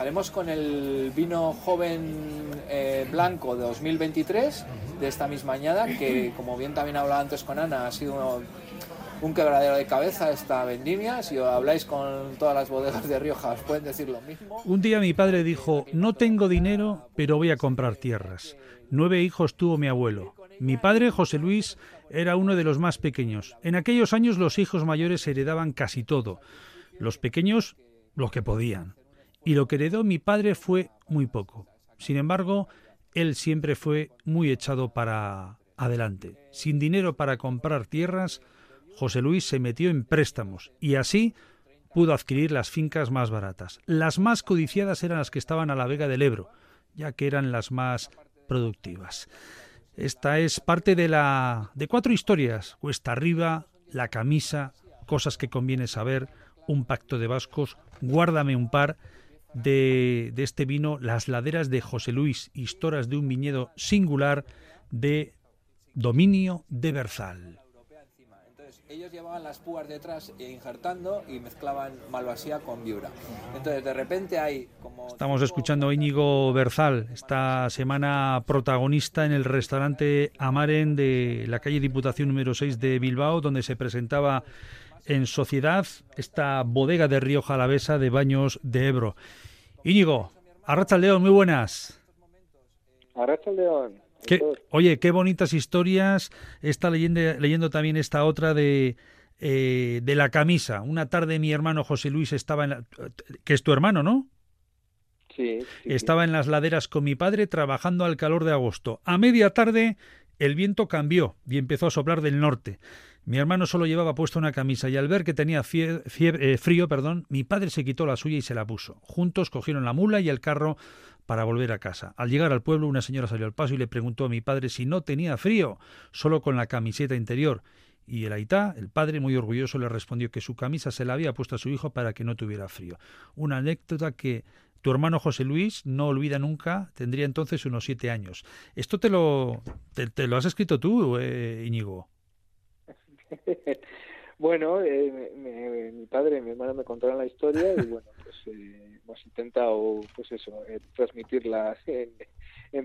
empezaremos con el vino joven eh, blanco de 2023 de esta misma añada, que como bien también hablaba antes con Ana, ha sido un quebradero de cabeza esta vendimia. Si habláis con todas las bodegas de Rioja, os pueden decir lo mismo. Un día mi padre dijo, no tengo dinero, pero voy a comprar tierras. Nueve hijos tuvo mi abuelo. Mi padre, José Luis, era uno de los más pequeños. En aquellos años los hijos mayores heredaban casi todo. Los pequeños, lo que podían. Y lo que heredó mi padre fue muy poco. Sin embargo, él siempre fue muy echado para adelante. Sin dinero para comprar tierras, José Luis se metió en préstamos y así pudo adquirir las fincas más baratas. Las más codiciadas eran las que estaban a la vega del Ebro, ya que eran las más productivas. Esta es parte de la de cuatro historias, cuesta arriba, la camisa, cosas que conviene saber, un pacto de vascos, guárdame un par de, de este vino, las laderas de José Luis, historias de un viñedo singular de dominio de Berzal ellos llevaban las púas detrás injertando y mezclaban malvasía con viura. Entonces, de repente hay como... Estamos escuchando a Íñigo Berzal, esta semana protagonista en el restaurante Amaren de la calle Diputación número 6 de Bilbao, donde se presentaba en sociedad esta bodega de Río Jalavesa de baños de Ebro. Íñigo, Arracha León, muy buenas. Arracha León oye, qué bonitas historias. Está leyendo, leyendo también esta otra de, eh, de la camisa. Una tarde mi hermano José Luis estaba en la, que es tu hermano, ¿no? Sí, Estaba en las laderas con mi padre trabajando al calor de agosto. A media tarde el viento cambió y empezó a soplar del norte. Mi hermano solo llevaba puesta una camisa y al ver que tenía fiebre, eh, frío, perdón, mi padre se quitó la suya y se la puso. Juntos cogieron la mula y el carro para volver a casa. Al llegar al pueblo, una señora salió al paso y le preguntó a mi padre si no tenía frío, solo con la camiseta interior. Y el Aitá, el padre, muy orgulloso, le respondió que su camisa se la había puesto a su hijo para que no tuviera frío. Una anécdota que tu hermano José Luis no olvida nunca, tendría entonces unos siete años. ¿Esto te lo, te, lo has escrito tú, eh, Íñigo? bueno, eh, mi padre y mi hermano me contaron la historia y bueno, pues eh, hemos intentado, pues eso, eh, transmitirlas en,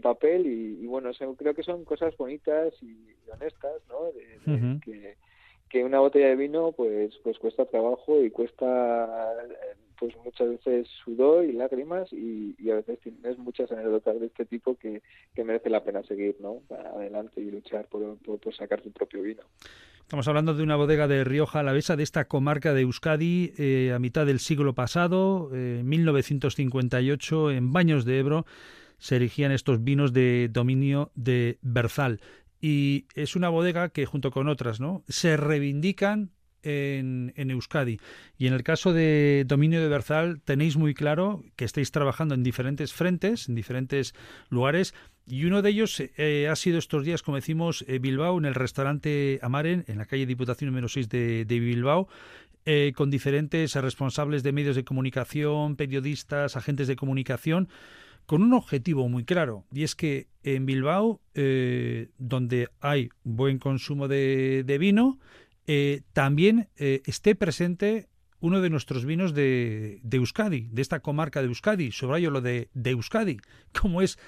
papel y, bueno, creo que son cosas bonitas y honestas, ¿no? que, que una botella de vino pues pues cuesta trabajo y cuesta pues muchas veces sudor y lágrimas y, a veces tienes muchas anécdotas de este tipo que, que merece la pena seguir ¿no? para adelante y luchar por, por, sacar tu propio vino. Estamos hablando de una bodega de Rioja Alavesa, de esta comarca de Euskadi, eh, a mitad del siglo pasado, eh, 1958, en Baños de Ebro, se erigían estos vinos de dominio de Berzal. Y es una bodega que, junto con otras, ¿no? se reivindican en, Euskadi. Y en el caso de Dominio de Berzal, tenéis muy claro que estáis trabajando en diferentes frentes, en diferentes lugares. Y uno de ellos eh, ha sido estos días, como decimos, eh, Bilbao, en el restaurante Amaren, en la calle Diputación número 6 de, Bilbao, eh, con diferentes responsables de medios de comunicación, periodistas, agentes de comunicación, con un objetivo muy claro, y es que en Bilbao, donde hay buen consumo de vino, eh, también eh, esté presente uno de nuestros vinos de, Euskadi, de esta comarca de Euskadi, subrayo lo de, de Euskadi, como es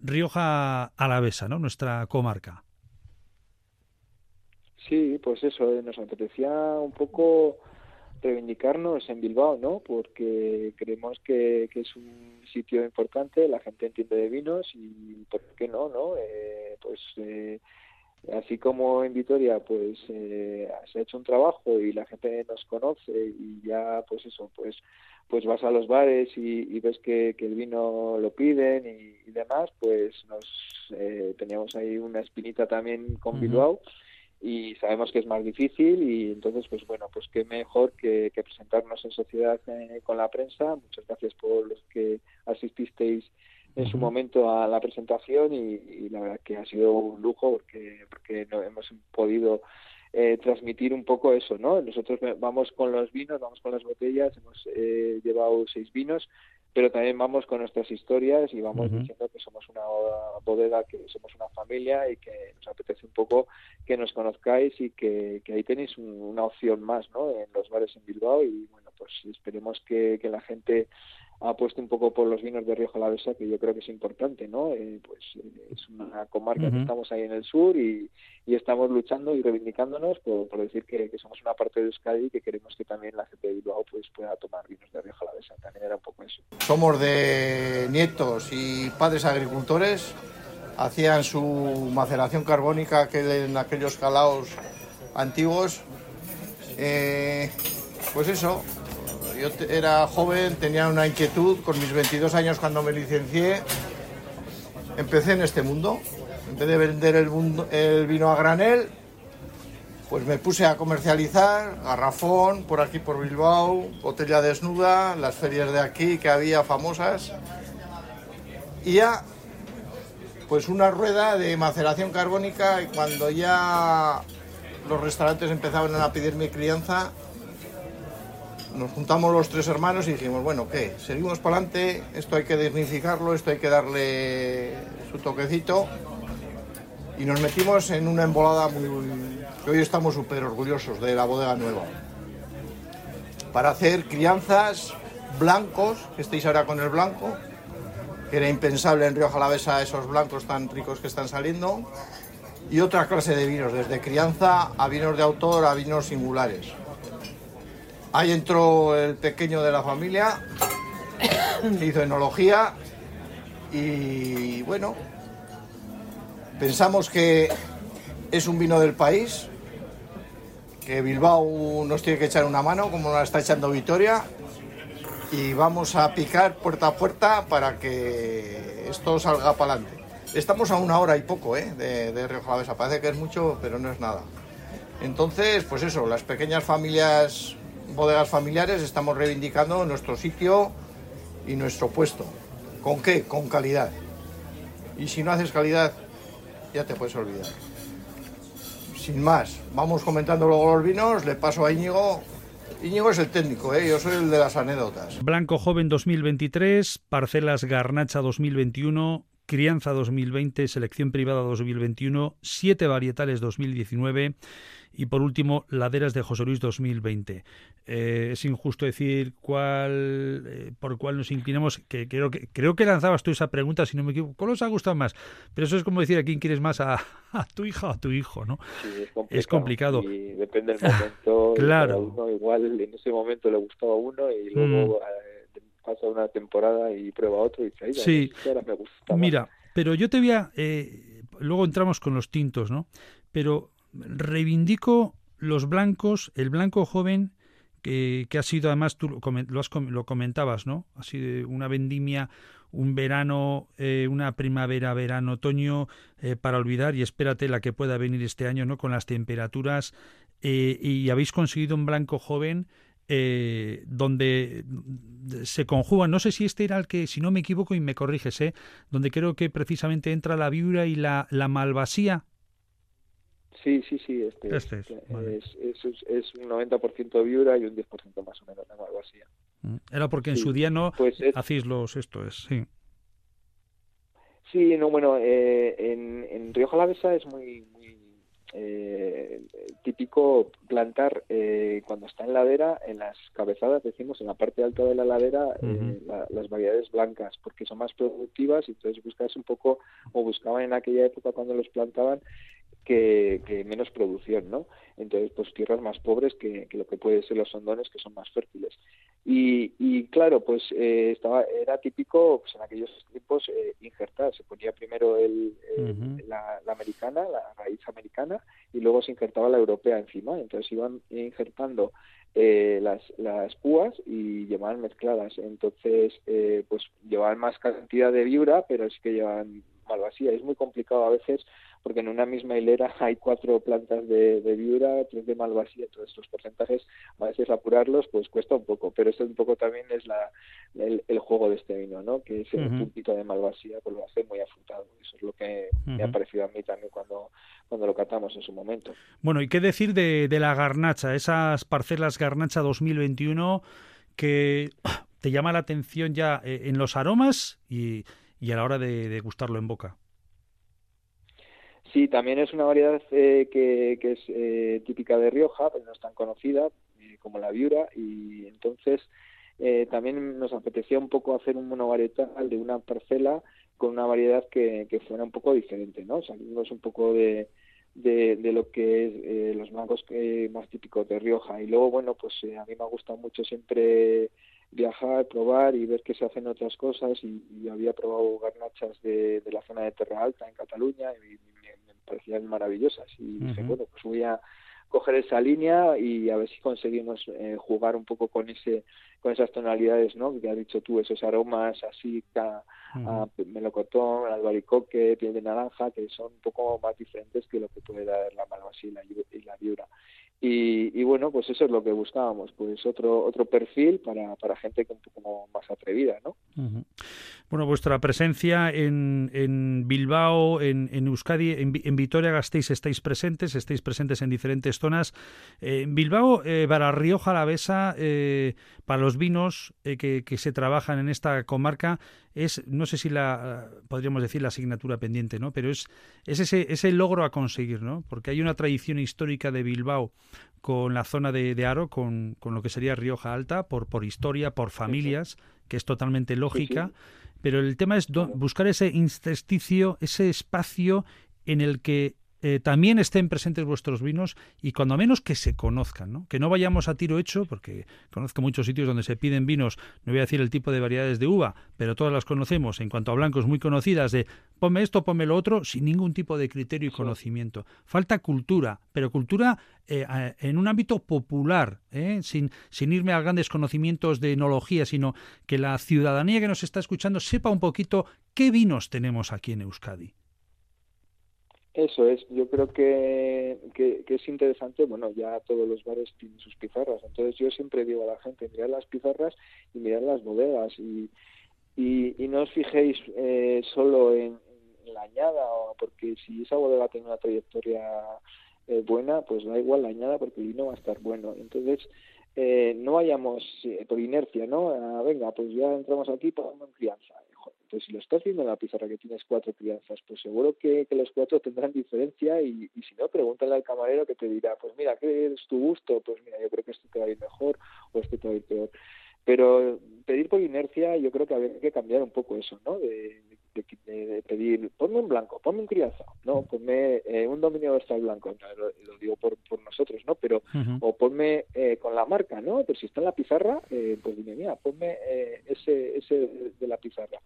Rioja Alavesa, ¿no? nuestra comarca. Sí, pues eso, eh, nos apetecía un poco reivindicarnos en Bilbao, ¿no? Porque creemos que, es un sitio importante, la gente entiende de vinos y ¿por qué no, no? pues así como en Vitoria pues eh, se ha hecho un trabajo y la gente nos conoce y ya pues eso pues pues vas a los bares y, ves que, el vino lo piden y, demás pues nos eh, teníamos ahí una espinita también con Bilbao y sabemos que es más difícil y entonces pues bueno pues qué mejor que, presentarnos en sociedad eh, con la prensa. Muchas gracias por los que asististeis en su momento a la presentación y, la verdad que ha sido un lujo porque porque no hemos podido eh, transmitir un poco eso, ¿no? Nosotros vamos con los vinos, vamos con las botellas, hemos eh, llevado seis vinos, pero también vamos con nuestras historias y vamos diciendo que somos una bodega, que somos una familia y que nos apetece un poco que nos conozcáis y que, ahí tenéis una opción más, ¿no? En los bares en Bilbao y bueno, pues esperemos que, que la gente ha puesto un poco por los vinos de Rioja Alavesa, que yo creo que es importante, ¿no? Eh, pues eh, es una comarca que estamos ahí en el sur y, estamos luchando y reivindicándonos por, decir que, somos una parte de Euskadi y que queremos que también la gente de Bilbao pues, pueda tomar vinos de Rioja Alavesa. También era un poco eso. Somos de nietos y padres agricultores. Hacían su maceración carbónica en aquellos calaos antiguos. Eh, pues eso, yo era joven, tenía una inquietud, con mis 22 años cuando me licencié, empecé en este mundo. En vez de vender el, vino a granel, pues me puse a comercializar garrafón por aquí por Bilbao, botella desnuda, las ferias de aquí que había famosas. Y ya, pues una rueda de maceración carbónica y cuando ya los restaurantes empezaban a pedirme crianza, nos juntamos los tres hermanos y dijimos, bueno, ¿qué? Seguimos para adelante, esto hay que dignificarlo, esto hay que darle su toquecito. Y nos metimos en una embolada muy... hoy estamos súper orgullosos de la bodega nueva. Para hacer crianzas blancos, que estéis ahora con el blanco, que era impensable en Río Jalavesa esos blancos tan ricos que están saliendo, y otra clase de vinos, desde crianza a vinos de autor a vinos singulares. Ahí entró el pequeño de la familia, hizo enología y bueno, pensamos que es un vino del país, que Bilbao nos tiene que echar una mano, como nos está echando Vitoria, y vamos a picar puerta a puerta para que esto salga para adelante. Estamos a una hora y poco ¿eh? de, de Río Jalavesa, parece que es mucho, pero no es nada. Entonces, pues eso, las pequeñas familias bodegas familiares estamos reivindicando nuestro sitio y nuestro puesto. ¿Con qué? Con calidad. Y si no haces calidad, ya te puedes olvidar. Sin más, vamos comentando luego los vinos, le paso a Íñigo. Íñigo es el técnico, ¿eh? yo soy el de las anécdotas. Blanco Joven 2023, Parcelas Garnacha 2021, Crianza 2020, Selección Privada 2021, Siete Varietales 2019 y por último, Laderas de José Luis 2020. Eh, es injusto decir cuál eh, por cuál nos inclinamos, que creo, que creo que lanzabas tú esa pregunta, si no me equivoco, ¿cuál os ha gustado más? Pero eso es como decir a quién quieres más, a, tu hija o a tu hijo, ¿no? es, complicado. Y depende del momento. claro. igual en ese momento le gustaba a uno y luego... Mm. Pasa una temporada y prueba otro y dice, sí. me gusta Mira, pero yo te voy a... luego entramos con los tintos, ¿no? Pero reivindico los blancos, el blanco joven que, ha sido además, tú lo, has, lo comentabas, ¿no? Ha sido una vendimia, un verano, eh, una primavera, verano, otoño eh, para olvidar y espérate la que pueda venir este año, ¿no? Con las temperaturas eh, y habéis conseguido un blanco joven donde se conjugan, no sé si este era el que, si no me equivoco y me corriges, ¿eh? donde creo que precisamente entra la viura y la, la malvasía, Sí, sí, sí, este, este es, es, un 90% viura y un 10% más o menos de malvasía. Mm, era porque en su día no pues hacéis los, esto es, sí. Sí, no, bueno, eh, en, en Rioja Alavesa es muy, muy eh, típico plantar eh, cuando está en ladera, en las cabezadas, decimos, en la parte alta de la ladera, eh, las variedades blancas, porque son más productivas y entonces buscas un poco, o buscaban en aquella época cuando los plantaban, que, menos producción, ¿no? Entonces, pues tierras más pobres que, lo que pueden ser los hondones, que son más fértiles. Y, claro, pues eh, estaba era típico, pues en aquellos tiempos, eh, injertar. Se ponía primero el, la, americana, la raíz americana, y luego se injertaba la europea encima. Entonces iban injertando eh, las, las púas y llevaban mezcladas. Entonces, eh, pues llevaban más cantidad de vibra, pero sí que llevaban malvasía. Es muy complicado a veces porque en una misma hilera hay cuatro plantas de, de viura, tres de malvasía, todos estos porcentajes, a veces apurarlos pues cuesta un poco, pero esto un poco también es la, el, juego de este vino, ¿no? que es el puntito de malvasía, pues lo hace muy afrutado. Eso es lo que me ha parecido a mí también cuando, cuando lo catamos en su momento. Bueno, ¿y qué decir de, de la garnacha, esas parcelas garnacha 2021 que te llama la atención ya eh, en los aromas y, y a la hora de, de gustarlo en boca? Sí, también es una variedad eh, que, es eh, típica de Rioja, pero no es tan conocida eh, como la viura y entonces eh, también nos apetecía un poco hacer un monovarietal de una parcela con una variedad que, que fuera un poco diferente, ¿no? Salimos un poco de, de, lo que es eh, los eh, más típicos de Rioja. Y luego, bueno, pues a mí me ha gustado mucho siempre viajar, probar y ver que se hacen otras cosas y, había probado garnachas de, de, la zona de Terra Alta en Cataluña y parecían maravillosas. Y dije, bueno, pues voy a coger esa línea y a ver si conseguimos eh, jugar un poco con ese con esas tonalidades no que has dicho tú esos aromas así a, a melocotón albaricoque piel de naranja que son un poco más diferentes que lo que puede dar la malvasía y la viura y, y, bueno, pues eso es lo que buscábamos, pues otro otro perfil para, para gente un poco más atrevida, ¿no? Bueno, vuestra presencia en, en Bilbao, en, en Euskadi, en, en Vitoria-Gasteiz estáis presentes, estáis presentes en diferentes zonas. Eh, en Bilbao, eh, para Rioja Alavesa, eh, para los vinos eh, que, que, se trabajan en esta comarca, es, no sé si la, podríamos decir la asignatura pendiente, ¿no? Pero es, es ese, ese logro a conseguir, ¿no? Porque hay una tradición histórica de Bilbao con la zona de, de Aro, con, con, lo que sería Rioja Alta, por, por historia, por familias, que es totalmente lógica. Pero el tema es do, buscar ese intersticio, ese espacio en el que eh, también estén presentes vuestros vinos y cuando menos que se conozcan, ¿no? Que no vayamos a tiro hecho, porque conozco muchos sitios donde se piden vinos, no voy a decir el tipo de variedades de uva, pero todas las conocemos, en cuanto a blancos muy conocidas, de ponme esto, ponme lo otro, sin ningún tipo de criterio y conocimiento. Falta cultura, pero cultura eh, en un ámbito popular, ¿eh? sin, sin irme a grandes conocimientos de enología, sino que la ciudadanía que nos está escuchando sepa un poquito qué vinos tenemos aquí en Euskadi. Eso es, yo creo que, que, es interesante, bueno, ya todos los bares tienen sus pizarras, entonces yo siempre digo a la gente, mirad las pizarras y mirad las bodegas y, y, no os fijéis eh, solo en, en, la añada, porque si esa bodega tiene una trayectoria eh, buena, pues da igual la añada porque el vino va a estar bueno. Entonces, eh, no vayamos eh, por inercia, ¿no? Venga, pues ya entramos aquí, ponemos crianza pues si lo estás viendo en la pizarra que tienes cuatro crianzas, pues seguro que, los cuatro tendrán diferencia y, y, si no, pregúntale al camarero que te dirá, pues mira, ¿qué es tu gusto? Pues mira, yo creo que esto te va a ir mejor o esto te va a ir peor. Pero pedir por inercia, yo creo que habría que cambiar un poco eso, ¿no? De, de, de, de pedir, ponme un blanco, ponme un crianza, no, ponme eh, un dominio versal blanco, no, lo, lo, digo por, por nosotros, ¿no? Pero, uh -huh. o ponme eh, con la marca, ¿no? Pero si está en la pizarra, eh, pues dime, mira, ponme eh, ese, ese de la pizarra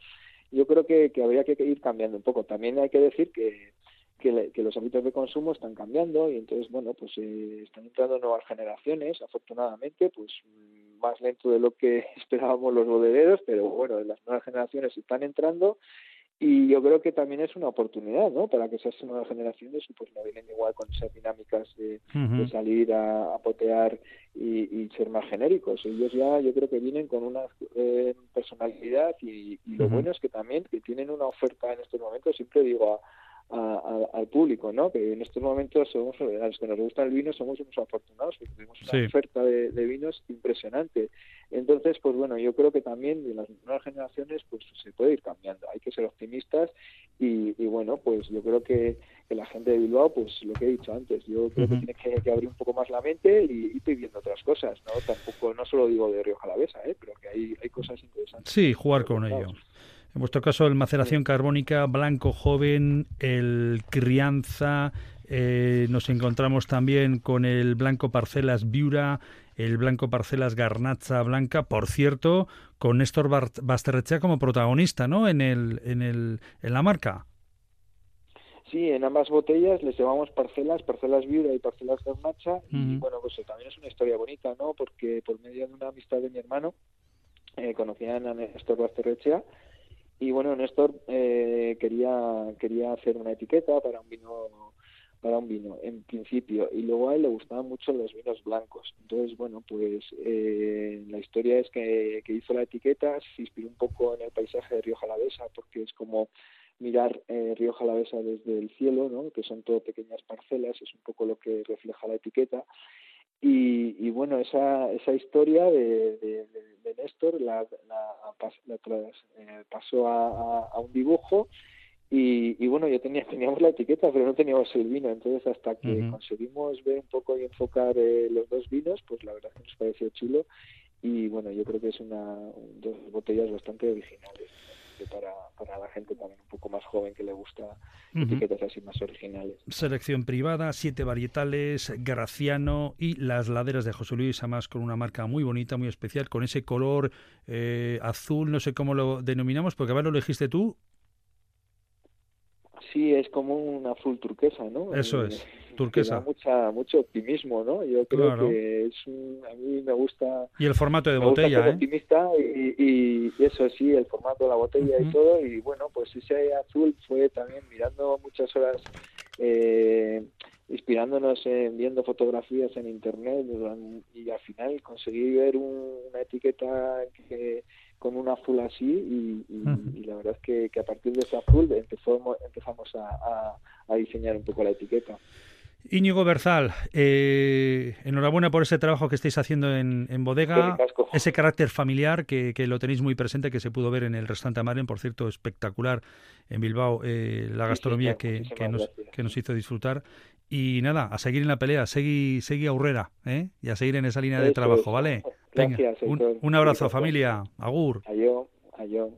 yo creo que, que habría que ir cambiando un poco. También hay que decir que, que, que los hábitos de consumo están cambiando y entonces, bueno, pues eh, están entrando nuevas generaciones, afortunadamente, pues más lento de lo que esperábamos los bodegueros, pero bueno, las nuevas generaciones están entrando y yo creo que también es una oportunidad, ¿no? Para que esas nuevas generaciones pues no vienen igual con esas dinámicas de, uh -huh. de salir a, a potear y, y, ser más genéricos. Ellos ya yo creo que vienen con una eh, personalidad y, y lo uh -huh. bueno es que también que tienen una oferta en estos momentos, siempre digo a, a, a, al público, ¿no? Que en estos momentos somos, a los que nos gusta el vino, somos unos afortunados, porque tenemos una sí. oferta de, de, vinos impresionante. Entonces, pues bueno, yo creo que también de las nuevas generaciones, pues se puede ir cambiando. Hay que ser optimistas y, y bueno, pues yo creo que, que, la gente de Bilbao, pues lo que he dicho antes, yo creo uh -huh. que tiene que, que, abrir un poco más la mente y, ir viendo otras cosas, ¿no? Tampoco, no solo digo de Río Jalavesa, ¿eh? Pero que hay, hay cosas interesantes. Sí, jugar con ello. En vuestro caso, el maceración carbónica, blanco joven, el crianza. Eh, nos encontramos también con el blanco parcelas viura, el blanco parcelas garnacha blanca. Por cierto, con Néstor Basterrechea como protagonista, ¿no? En el, en el, en la marca. Sí, en ambas botellas les llevamos parcelas, parcelas viura y parcelas garnacha. Uh -huh. Y bueno, pues también es una historia bonita, ¿no? Porque por medio de una amistad de mi hermano, eh, conocían a Néstor Basterrechea y bueno Néstor eh, quería quería hacer una etiqueta para un vino para un vino en principio. Y luego a él le gustaban mucho los vinos blancos. Entonces bueno pues eh, la historia es que, que, hizo la etiqueta se inspiró un poco en el paisaje de Río Jalavesa porque es como mirar eh, Río Jalavesa desde el cielo no que son todo pequeñas parcelas es un poco lo que refleja la etiqueta. Y, bueno, esa, esa historia de La, la, la, la eh, pasó a, a, a, un dibujo y, y, bueno, ya tenía, teníamos la etiqueta, pero no teníamos el vino. Entonces, hasta que uh -huh. conseguimos ver un poco y enfocar eh, los dos vinos, pues la verdad que nos pareció chulo. y bueno, yo creo que es una dos botellas bastante originales para, para la gente también un poco más joven que le gusta etiquetas así más originales. Selección privada, siete varietales, Graciano y las laderas de José Luis, además con una marca muy bonita, muy especial, con ese color eh, azul, no sé cómo lo denominamos, porque a ver lo elegiste tú. Sí, es como un azul turquesa, ¿no? Eso es turquesa. mucha, mucho optimismo, ¿no? Yo creo que es un, a mí me gusta... Y el formato de botella, ¿eh? optimista y, eso sí, el formato de la botella y todo. Y bueno, pues ese azul fue también mirando muchas horas... Eh, inspirándonos en viendo fotografías en internet y al final conseguí ver una etiqueta que con un azul así y, la verdad es que, a partir de ese azul empezamos, empezamos a, a diseñar un poco la etiqueta. Íñigo Berzal, eh, enhorabuena por ese trabajo que estáis haciendo en, bodega, ese carácter familiar que, lo tenéis muy presente, que se pudo ver en el restaurante Amaren, por cierto, espectacular en Bilbao, eh, la gastronomía que, nos, que, nos, hizo disfrutar. Y nada, a seguir en la pelea, seguir, seguir a Urrera ¿eh? y a seguir en esa línea de trabajo, ¿vale? Venga, un, un, abrazo, familia. Agur. Adiós, adiós.